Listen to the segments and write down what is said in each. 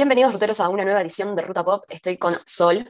Bienvenidos, ruteros, a una nueva edición de Ruta Pop. Estoy con Sol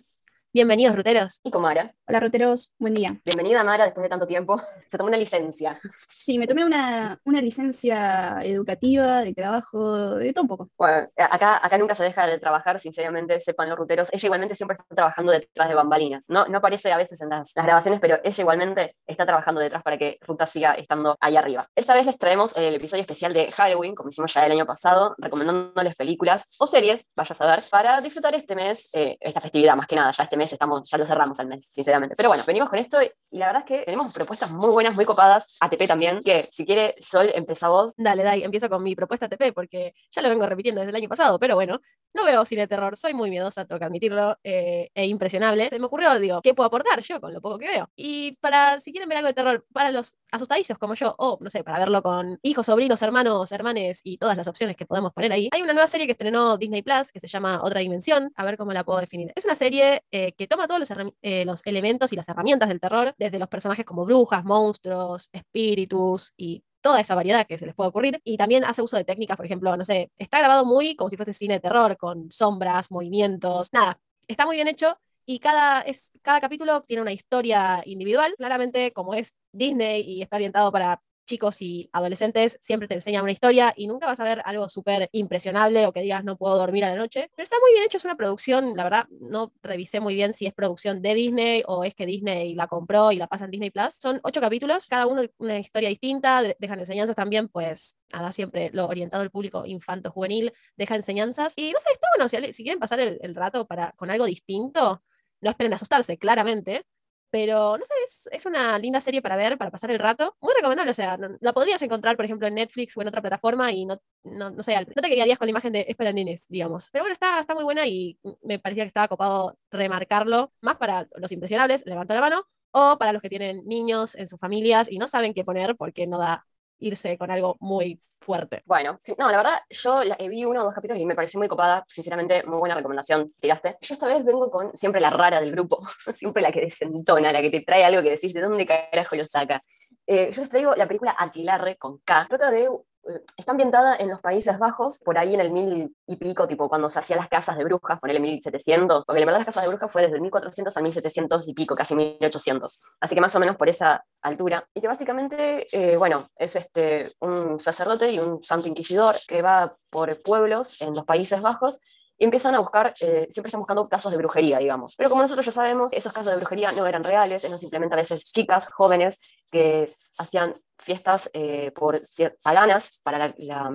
Bienvenidos, ruteros. y con Mara. Hola, roteros, buen día. Bienvenida, Mara, después de tanto tiempo. Se tomó una licencia. Sí, me tomé una, una licencia educativa, de trabajo, de todo un poco. Bueno, acá, acá nunca se deja de trabajar, sinceramente, sepan los ruteros. Ella igualmente siempre está trabajando detrás de bambalinas. No, no aparece a veces en las, las grabaciones, pero ella igualmente está trabajando detrás para que Ruta siga estando ahí arriba. Esta vez les traemos el episodio especial de Halloween, como hicimos ya el año pasado, recomendándoles películas o series, vaya a saber, para disfrutar este mes, eh, esta festividad más que nada. Ya este mes estamos, ya lo cerramos al mes, sinceramente. Pero bueno, venimos con esto y la verdad es que tenemos propuestas muy buenas, muy copadas. ATP también, que si quiere, Sol, empezá vos. Dale, Dai, empiezo con mi propuesta TP porque ya lo vengo repitiendo desde el año pasado, pero bueno, no veo cine de terror, soy muy miedosa, tengo que admitirlo, eh, e impresionable. Se me ocurrió, digo, ¿qué puedo aportar yo con lo poco que veo? Y para, si quieren ver algo de terror, para los asustadizos como yo, o no sé, para verlo con hijos, sobrinos, hermanos, hermanes y todas las opciones que podemos poner ahí, hay una nueva serie que estrenó Disney Plus que se llama Otra Dimensión, a ver cómo la puedo definir. Es una serie eh, que toma todos los, eh, los elementos y las herramientas del terror, desde los personajes como brujas, monstruos, espíritus y toda esa variedad que se les puede ocurrir. Y también hace uso de técnicas, por ejemplo, no sé, está grabado muy como si fuese cine de terror, con sombras, movimientos, nada, está muy bien hecho. Y cada, es, cada capítulo tiene una historia individual. Claramente, como es Disney y está orientado para chicos y adolescentes, siempre te enseña una historia y nunca vas a ver algo súper impresionable o que digas no puedo dormir a la noche. Pero está muy bien hecho, es una producción, la verdad, no revisé muy bien si es producción de Disney o es que Disney la compró y la pasa en Disney Plus. Son ocho capítulos, cada uno una historia distinta, de- dejan enseñanzas también, pues nada, siempre lo orientado al público infanto-juvenil, deja enseñanzas. Y no sé, está bueno, si quieren pasar el, el rato para, con algo distinto, no esperen asustarse, claramente. Pero no sé, es, es una linda serie para ver, para pasar el rato. Muy recomendable, o sea, la podrías encontrar, por ejemplo, en Netflix o en otra plataforma y no, no, no sé, no te quedarías con la imagen de Espera Nenes, digamos. Pero bueno, está, está muy buena y me parecía que estaba copado remarcarlo, más para los impresionables, levanto la mano, o para los que tienen niños en sus familias y no saben qué poner porque no da irse con algo muy fuerte. Bueno, no, la verdad, yo la- eh, vi uno o dos capítulos y me pareció muy copada. Sinceramente, muy buena recomendación. Tiraste. Yo esta vez vengo con siempre la rara del grupo, siempre la que desentona, la que te trae algo que decís de dónde carajo lo sacas. Eh, yo les traigo la película Aquilarre con K. Trata de. Eh, Está ambientada en los Países Bajos, por ahí en el mil y pico, tipo cuando se hacían las casas de brujas, ponele 1700, porque la verdad las casas de brujas fue desde el 1400 al 1700 y pico, casi 1800. Así que más o menos por esa altura. Y que básicamente, eh, bueno, es este, un sacerdote y un santo inquisidor que va por pueblos en los Países Bajos y empiezan a buscar, eh, siempre están buscando casos de brujería, digamos. Pero como nosotros ya sabemos, esos casos de brujería no eran reales, eran simplemente a veces chicas jóvenes que hacían fiestas eh, por paganas para la, la,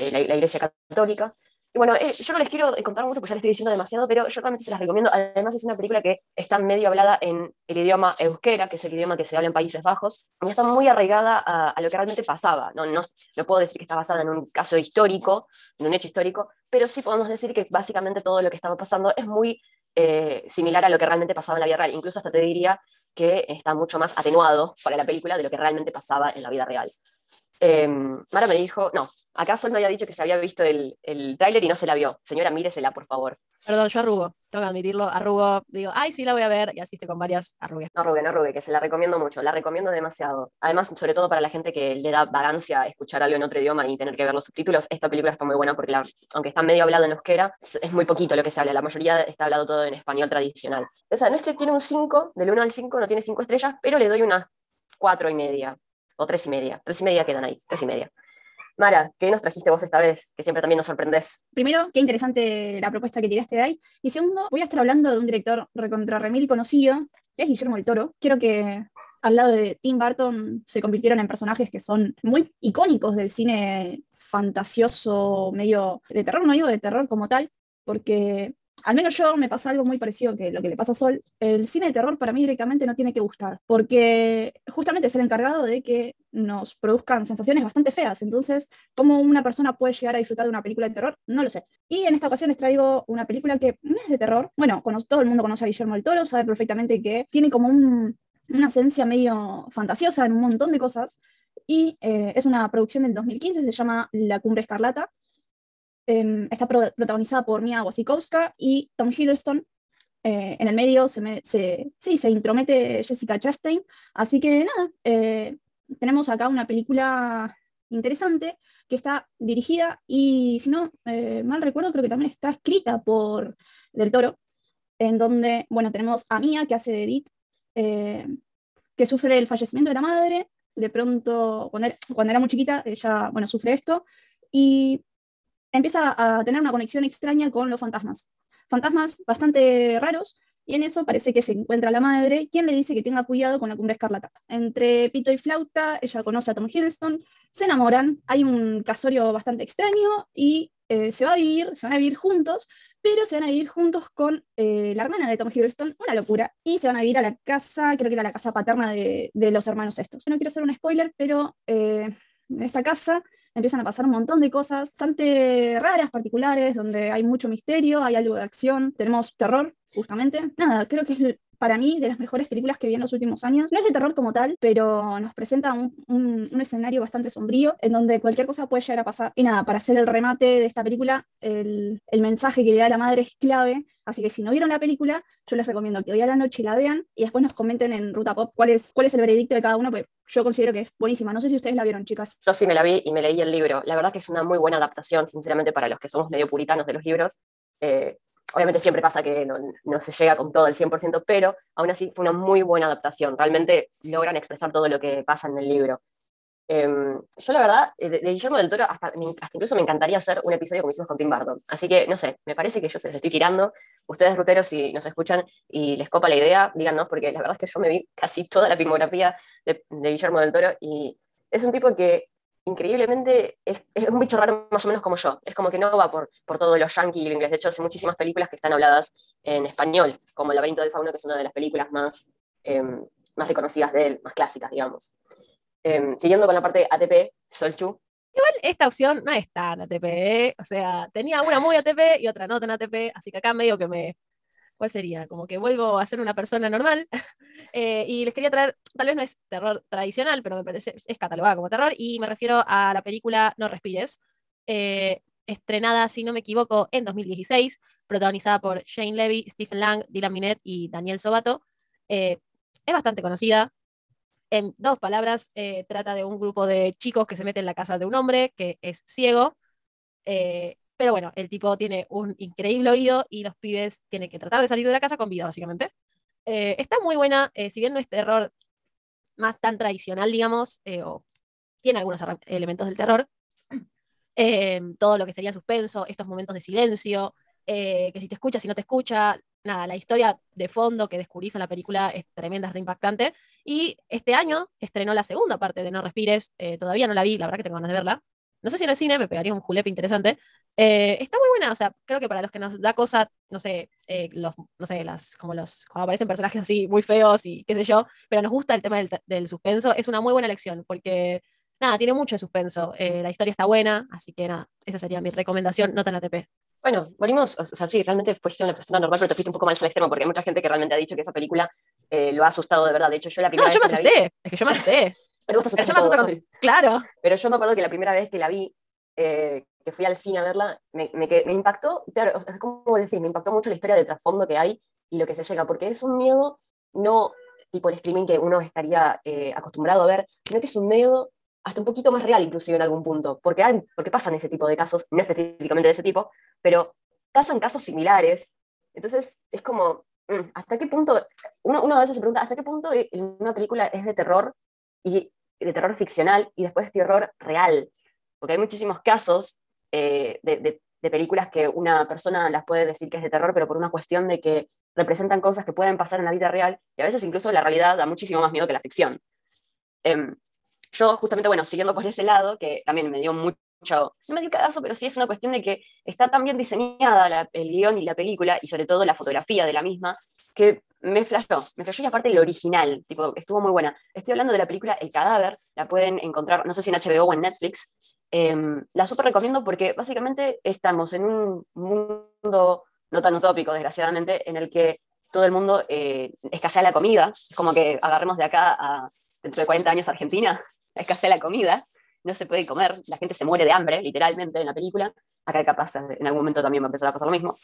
eh, la- la iglesia católica. Bueno, eh, yo no les quiero contar mucho porque ya les estoy diciendo demasiado, pero yo realmente se las recomiendo. Además, es una película que está medio hablada en el idioma euskera, que es el idioma que se habla en Países Bajos, y está muy arraigada a, lo que realmente pasaba. No, no, no puedo decir que está basada en un caso histórico, en un hecho histórico, pero sí podemos decir que básicamente todo lo que estaba pasando es muy eh, similar a lo que realmente pasaba en la vida real. Incluso hasta te diría que está mucho más atenuado para la película de lo que realmente pasaba en la vida real. Eh, Mara me dijo, no, acá Sol me había dicho que se había visto el, el tráiler y no se la vio. Señora, míresela, por favor. Perdón, yo arrugo, tengo que admitirlo, arrugo, digo, ay, sí, la voy a ver, y así estoy con varias arrugues. No arrugue, no arrugue, que se la recomiendo mucho, la recomiendo demasiado. Además, sobre todo para la gente que le da vagancia escuchar algo en otro idioma y tener que ver los subtítulos, esta película está muy buena porque la- aunque está medio hablado en euskera, es muy poquito lo que se habla, la mayoría está hablado todo en español tradicional. O sea, no es que tiene un 5, del 1 al 5 no tiene 5 estrellas, pero le doy unas 4 y media, o 3 y media, 3 y media quedan ahí, 3 y media. Mara, ¿qué nos trajiste vos esta vez? Que siempre también nos sorprendés. Primero, qué interesante la propuesta que tiraste de ahí. Y segundo, voy a estar hablando de un director recontra remil conocido, que es Guillermo del Toro. Quiero que al lado de Tim Burton se convirtieron en personajes que son muy icónicos del cine fantasioso, medio de terror, no digo de terror como tal, porque al menos yo me pasa algo muy parecido que lo que le pasa a Sol. El cine de terror para mí directamente no tiene que gustar, porque justamente es el encargado de que nos produzcan sensaciones bastante feas. Entonces, ¿cómo una persona puede llegar a disfrutar de una película de terror? No lo sé. Y en esta ocasión les traigo una película que no es de terror. Bueno, todo el mundo conoce a Guillermo del Toro, sabe perfectamente que tiene como un- una esencia medio fantasiosa en un montón de cosas. Y eh, es una producción del 2015, se llama La Cumbre Escarlata. Em, está pro- protagonizada por Mia Wasikowska y Tom Hiddleston. Eh, en el medio se, me- se- sí, se intromete Jessica Chastain. Así que nada, eh, tenemos acá una película interesante, que está dirigida y, si no eh, mal recuerdo, creo que también está escrita por Del Toro, en donde, bueno, tenemos a Mia, que hace de Edith, eh, que sufre el fallecimiento de la madre, de pronto, cuando era, cuando era muy chiquita, ella, bueno, sufre esto, y empieza a tener una conexión extraña con los fantasmas. Fantasmas bastante raros, y en eso parece que se encuentra la madre, quien le dice que tenga cuidado con la cumbre escarlata. Entre pito y flauta, ella conoce a Tom Hiddleston, se enamoran, hay un casorio bastante extraño y eh, se va a vivir, se van a vivir juntos, pero se van a vivir juntos con eh, la hermana de Tom Hiddleston, una locura, y se van a vivir a la casa, creo que era la casa paterna de, los hermanos estos. No quiero hacer un spoiler, pero eh, en esta casa empiezan a pasar un montón de cosas bastante raras, particulares, donde hay mucho misterio, hay algo de acción, tenemos terror, justamente. Nada, creo que es para mí de las mejores películas que vi en los últimos años. No es de terror como tal, pero nos presenta un, un, escenario bastante sombrío en donde cualquier cosa puede llegar a pasar. Y nada, para hacer el remate de esta película, el, el mensaje que le da la madre es clave. Así que si no vieron la película, yo les recomiendo que hoy a la noche la vean y después nos comenten en Ruta Pop cuál es, cuál es el veredicto de cada uno, pues yo considero que es buenísima. No sé si ustedes la vieron, chicas. Yo sí me la vi y me leí el libro. La verdad que es una muy buena adaptación, sinceramente, para los que somos medio puritanos de los libros. Eh, obviamente siempre pasa que no, se llega con todo el 100%, pero aún así fue una muy buena adaptación. Realmente logran expresar todo lo que pasa en el libro. Em, yo la verdad, eh, de, Guillermo del Toro, hasta, incluso me encantaría hacer un episodio como hicimos con Tim Burton. Así que, no sé, me parece que yo se les estoy tirando. Ustedes, ruteros, si nos escuchan y les copa la idea, díganos, porque la verdad es que yo me vi casi toda la filmografía de, de Guillermo del Toro y es un tipo que increíblemente es, un bicho raro más o menos como yo. Es como que no va por, por todo lo yankee y lo inglés. De hecho, hace muchísimas películas que están habladas en español, como El laberinto del fauno, que es una de las películas más, em, más reconocidas de él, más clásicas, digamos. Em, siguiendo con la parte ATP, Solchu. Igual esta opción no es tan ATP, ¿eh? o sea, tenía una muy ATP y otra no tan ATP, así que acá medio que me, ¿cuál sería? Como que vuelvo a ser una persona normal. Eh, y les quería traer, tal vez no es terror tradicional, pero me parece, es catalogada como terror, y me refiero a la película No Respires, eh, estrenada, si no me equivoco, en 2016, protagonizada por Shane Levy, Stephen Lang, Dylan Minnette y Daniel Sobato. Eh, es bastante conocida. En dos palabras, trata de un grupo de chicos que se meten en la casa de un hombre que es ciego. Pero bueno, el tipo tiene un increíble oído y los pibes tienen que tratar de salir de la casa con vida, básicamente. Eh, está muy buena, eh, si bien no es terror más tan tradicional, digamos, eh, o tiene algunos elementos del terror, todo lo que sería suspenso, estos momentos de silencio, que si te escucha, si no te escucha, nada, la historia de fondo que descubrís en la película es tremenda, es reimpactante. Y este año estrenó la segunda parte de No Respires, todavía no la vi, la verdad que tengo ganas de verla. No sé si en el cine me pegaría un julepe interesante. Eh, está muy buena, o sea, creo que para los que nos da cosa, no sé, eh, los, no sé, las, como los, cuando aparecen personajes así muy feos y qué sé yo, pero nos gusta el tema del, suspenso, es una muy buena elección, porque nada, tiene mucho suspenso, eh, la historia está buena, así que nada, esa sería mi recomendación, no tan ATP. Bueno, volvimos, o sea, sí, realmente fuiste una persona normal, pero te fuiste un poco más al extremo, porque hay mucha gente que realmente ha dicho que esa película lo ha asustado de verdad. De hecho, yo la primera no, yo me asusté, es que yo me asusté. Pero Claro. Pero yo me acuerdo que la primera vez que la vi, eh, que fui al cine a verla, me, me, me impactó, claro, es como decir, me impactó mucho la historia de trasfondo que hay y lo que se llega, porque es un miedo no tipo el screaming que uno estaría eh, acostumbrado a ver, sino que es un miedo hasta un poquito más real inclusive en algún punto, porque, hay, porque pasan ese tipo de casos, no específicamente de ese tipo, pero pasan casos similares, entonces es como, mm, ¿hasta qué punto? Uno, uno a veces se pregunta, ¿hasta qué punto una película es de terror y de terror ficcional y después terror real? Porque hay muchísimos casos eh, de, películas que una persona las puede decir que es de terror, pero por una cuestión de que representan cosas que pueden pasar en la vida real y a veces incluso la realidad da muchísimo más miedo que la ficción. Em, yo justamente, bueno, siguiendo por ese lado, que también me dio mucho, no me dio caso, pero sí es una cuestión de que está tan bien diseñada el guion y la película, y sobre todo la fotografía de la misma, que me flashó, me flashó y aparte el original, tipo, estuvo muy buena. Estoy hablando de la película El Cadáver, la pueden encontrar, no sé si en HBO o en Netflix. Em, la súper recomiendo porque básicamente estamos en un mundo no tan utópico, desgraciadamente, en el que todo el mundo eh, escasea la comida. Es como que agarremos de acá a dentro de 40 años Argentina, escasea la comida, no se puede comer, la gente se muere de hambre, literalmente, en la película. Acá capaz en algún momento también va a empezar a pasar lo mismo.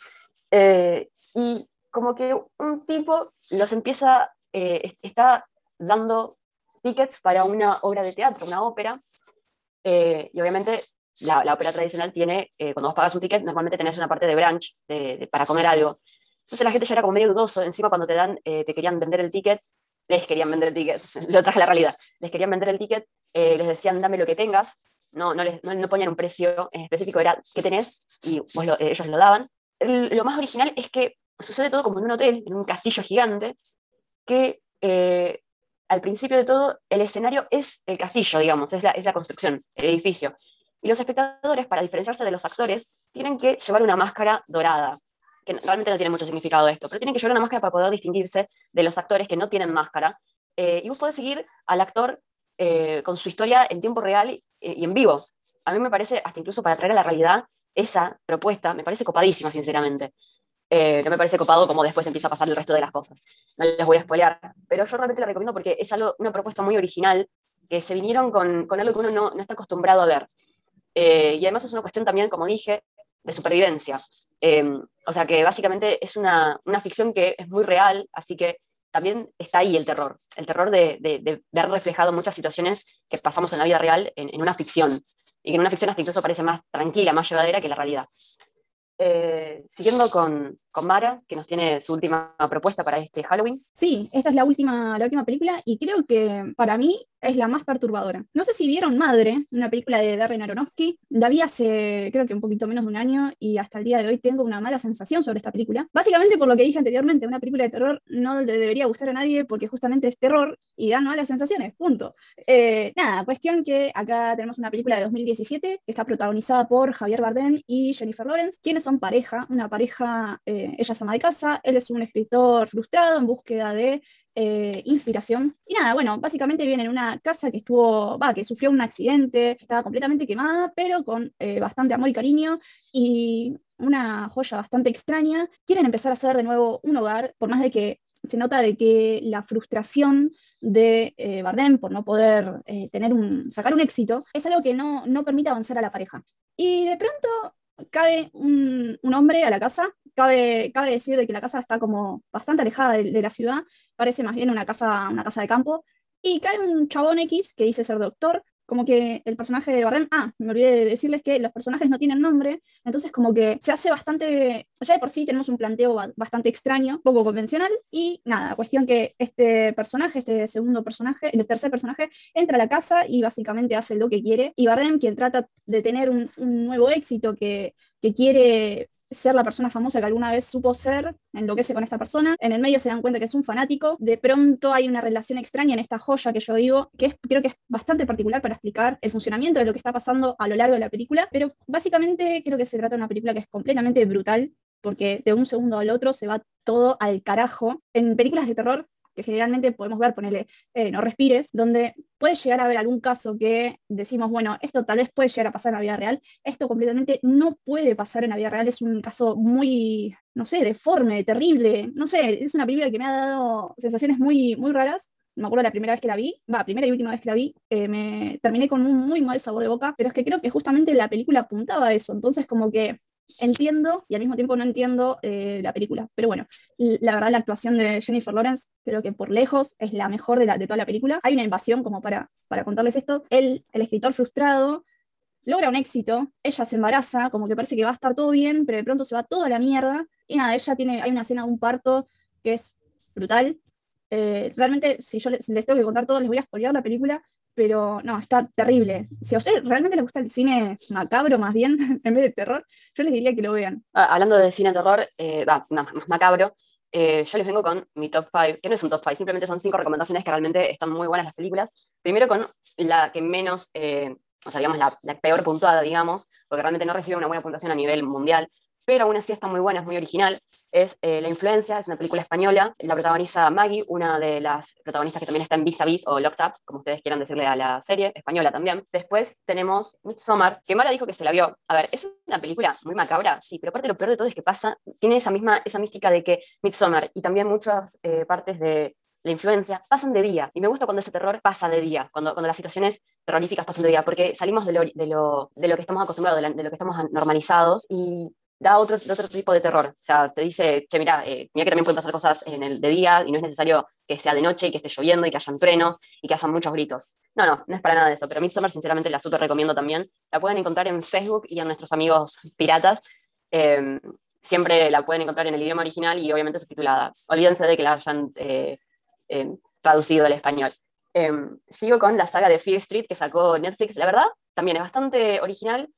Eh, y como que un tipo los empieza, eh, está dando tickets para una obra de teatro, una ópera, Eh, y obviamente la, la, ópera tradicional tiene, eh, cuando vos pagas un ticket, normalmente tenés una parte de brunch de, para comer algo. Entonces la gente ya era como medio dudoso, encima cuando te dan, eh, te querían vender el ticket, les querían vender el ticket, lo traje a la realidad, les querían vender el ticket, les decían dame lo que tengas, no, no, les, no, ponían un precio en específico, era qué tenés y ellos lo daban. lo más original es que sucede todo como en un hotel, en un castillo gigante, que eh, al principio de todo el escenario es el castillo, digamos, es la, es la construcción, el edificio. Y los espectadores, para diferenciarse de los actores, tienen que llevar una máscara dorada, que realmente no tiene mucho significado esto, pero tienen que llevar una máscara para poder distinguirse de los actores que no tienen máscara. Eh, y vos podés seguir al actor eh, con su historia en tiempo real y, en vivo. A mí me parece, hasta incluso para traer a la realidad esa propuesta, me parece copadísima, sinceramente. Eh, no me parece copado como después empieza a pasar el resto de las cosas. No les voy a spoilear, pero yo realmente la recomiendo porque es algo, una propuesta muy original, que se vinieron con, con algo que uno no, no, está acostumbrado a ver. Eh, y además es una cuestión también, como dije, de supervivencia. Em, o sea que básicamente es una, una, ficción que es muy real, así que también está ahí el terror, el terror de, de, ver reflejado muchas situaciones que pasamos en la vida real en, en, una ficción, y que en una ficción hasta incluso parece más tranquila, más llevadera que la realidad. Eh, siguiendo con, con, Mara, que nos tiene su última propuesta para este Halloween. Sí, esta es la última, la última película y creo que para mí es la más perturbadora. No sé si vieron Madre, una película de Darren Aronofsky. La vi hace creo que un poquito menos de un año y hasta el día de hoy tengo una mala sensación sobre esta película. Básicamente por lo que dije anteriormente, una película de terror no le debería gustar a nadie porque justamente es terror y da malas sensaciones, punto. Eh, nada, cuestión que acá tenemos una película de 2017 que está protagonizada por Javier Bardem y Jennifer Lawrence, quienes son pareja, una pareja, eh, ella se ama de casa, él es un escritor frustrado en búsqueda de eh, inspiración. Y nada, bueno, básicamente viene en casa que estuvo, va, que sufrió un accidente, estaba completamente quemada, pero con eh, bastante amor y cariño y una joya bastante extraña. Quieren empezar a hacer de nuevo un hogar, por más de que se nota de que la frustración de eh, Bardem por no poder tener un, sacar un éxito es algo que no, no permite avanzar a la pareja. Y de pronto cabe un, hombre a la casa, cabe, cabe decir de que la casa está como bastante alejada de, la ciudad, parece más bien una casa, una casa de campo, y cae un chabón X que dice ser doctor, como que el personaje de Bardem, ah, me olvidé de decirles que los personajes no tienen nombre, entonces como que se hace bastante, ya de por sí tenemos un planteo bastante extraño, poco convencional, y nada, cuestión que este personaje, este segundo personaje, el tercer personaje, entra a la casa y básicamente hace lo que quiere, y Bardem, quien trata de tener un, un nuevo éxito que, que quiere ser la persona famosa que alguna vez supo ser, enloquece con esta persona, en el medio se dan cuenta que es un fanático, de pronto hay una relación extraña en esta joya que yo digo, que es, creo que es bastante particular para explicar el funcionamiento de lo que está pasando a lo largo de la película, pero básicamente creo que se trata de una película que es completamente brutal, porque de un segundo al otro se va todo al carajo. En películas de terror que generalmente podemos ver, ponerle eh, No respires, donde puede llegar a haber algún caso que decimos, bueno, esto tal vez puede llegar a pasar en la vida real, esto completamente no puede pasar en la vida real, es un caso muy, no sé, deforme, terrible, no sé, es una película que me ha dado sensaciones muy, muy raras, me acuerdo la primera vez que la vi, va, primera y última vez que la vi, eh, me terminé con un muy mal sabor de boca, pero es que creo que justamente la película apuntaba a eso, entonces como que entiendo y al mismo tiempo no entiendo eh, la película. Pero bueno, la verdad la actuación de Jennifer Lawrence creo que por lejos es la mejor de, la, de toda la película. Hay una invasión como para, para contarles esto. Él, el escritor frustrado, logra un éxito, ella se embaraza, como que parece que va a estar todo bien, pero de pronto se va toda la mierda. Y nada, ella tiene, hay una escena de un parto que es brutal. Eh, realmente, si yo les, tengo que contar todo, les voy a spoilear la película, pero no, está terrible. Si a ustedes realmente les gusta el cine macabro más bien, en vez de terror, yo les diría que lo vean. Ah, hablando de cine terror, eh, más, más, macabro, eh, yo les vengo con mi top 5, que no es un top 5, simplemente son cinco recomendaciones que realmente están muy buenas las películas. Primero con la que menos, eh, o sea, digamos, la, la, peor puntuada, digamos, porque realmente no recibe una buena puntuación a nivel mundial, pero aún así está muy buena, es muy original. Es eh, La Influencia, es una película española. La protagoniza Maggie, una de las protagonistas que también está en Vis a Vis o Locked Up, como ustedes quieran decirle a la serie, española también. Después tenemos Midsommar, que Mara dijo que se la vio. A ver, es una película muy macabra, sí, pero aparte lo peor de todo es que pasa, tiene esa misma, esa mística de que Midsommar y también muchas eh, partes de la influencia, pasan de día. Y me gusta cuando ese terror pasa de día, cuando, cuando las situaciones terroríficas pasan de día, porque salimos de lo, de lo, de lo que estamos acostumbrados, de, de, lo que estamos normalizados, y da otro, otro tipo de terror. O sea, te dice, che, mira, eh, mira que también pueden pasar cosas en el de día y no es necesario que sea de noche y que esté lloviendo y que hayan truenos y que hayan muchos gritos. No, no, no es para nada de eso, pero Midsommar sinceramente la súper recomiendo también. La pueden encontrar en Facebook y en nuestros amigos piratas. Em, siempre la pueden encontrar en el idioma original y obviamente subtitulada. Olvídense de que la hayan eh, em, traducido al español. Em, sigo con la saga de Fear Street que sacó Netflix. La verdad, también es bastante original,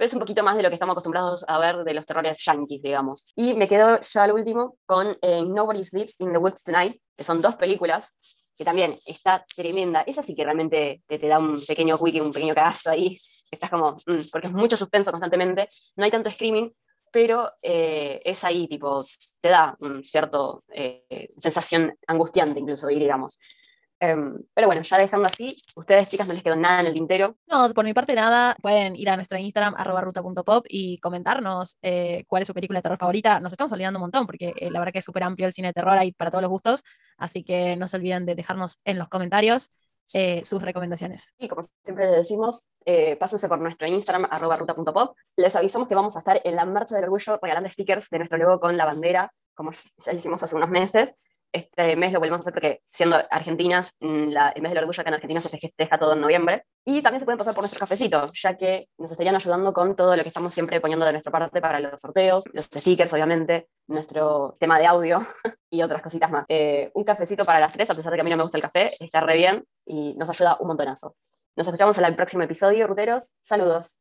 pero es un poquito más de lo que estamos acostumbrados a ver de los terrores yankees, digamos. Y me quedo ya al último con eh, Nobody Sleeps in the Woods Tonight, que son dos películas que también está tremenda. Esa sí que realmente te, te da un pequeño wiki, un pequeño cagazo ahí. Estás como, mm, porque es mucho suspenso constantemente. No hay tanto screaming, pero eh, es ahí, tipo, te da un cierto eh, sensación angustiante, incluso, diríamos. Em, pero bueno, ya dejando así, ustedes chicas no les quedó nada en el tintero. No, por mi parte nada, pueden ir a nuestro Instagram, arroba ruta.pop y comentarnos eh, cuál es su película de terror favorita. Nos estamos olvidando un montón porque la verdad que es súper amplio el cine de terror, hay para todos los gustos, así que no se olviden de dejarnos en los comentarios eh, sus recomendaciones. Y como siempre les decimos, eh, pásense por nuestro Instagram, arroba ruta.pop. Les avisamos que vamos a estar en la Marcha del Orgullo regalando stickers de nuestro logo con la bandera, como ya hicimos hace unos meses. Este mes lo volvemos a hacer porque, siendo argentinas, mm, la, el mes del orgullo acá en Argentina se festeja todo en noviembre. Y también se pueden pasar por nuestro cafecito, ya que nos estarían ayudando con todo lo que estamos siempre poniendo de nuestra parte para los sorteos, los stickers, obviamente, nuestro tema de audio y otras cositas más. Eh, un cafecito para las tres, a pesar de que a mí no me gusta el café, está re bien y nos ayuda un montonazo. Nos escuchamos en el próximo episodio, ruteros. Saludos.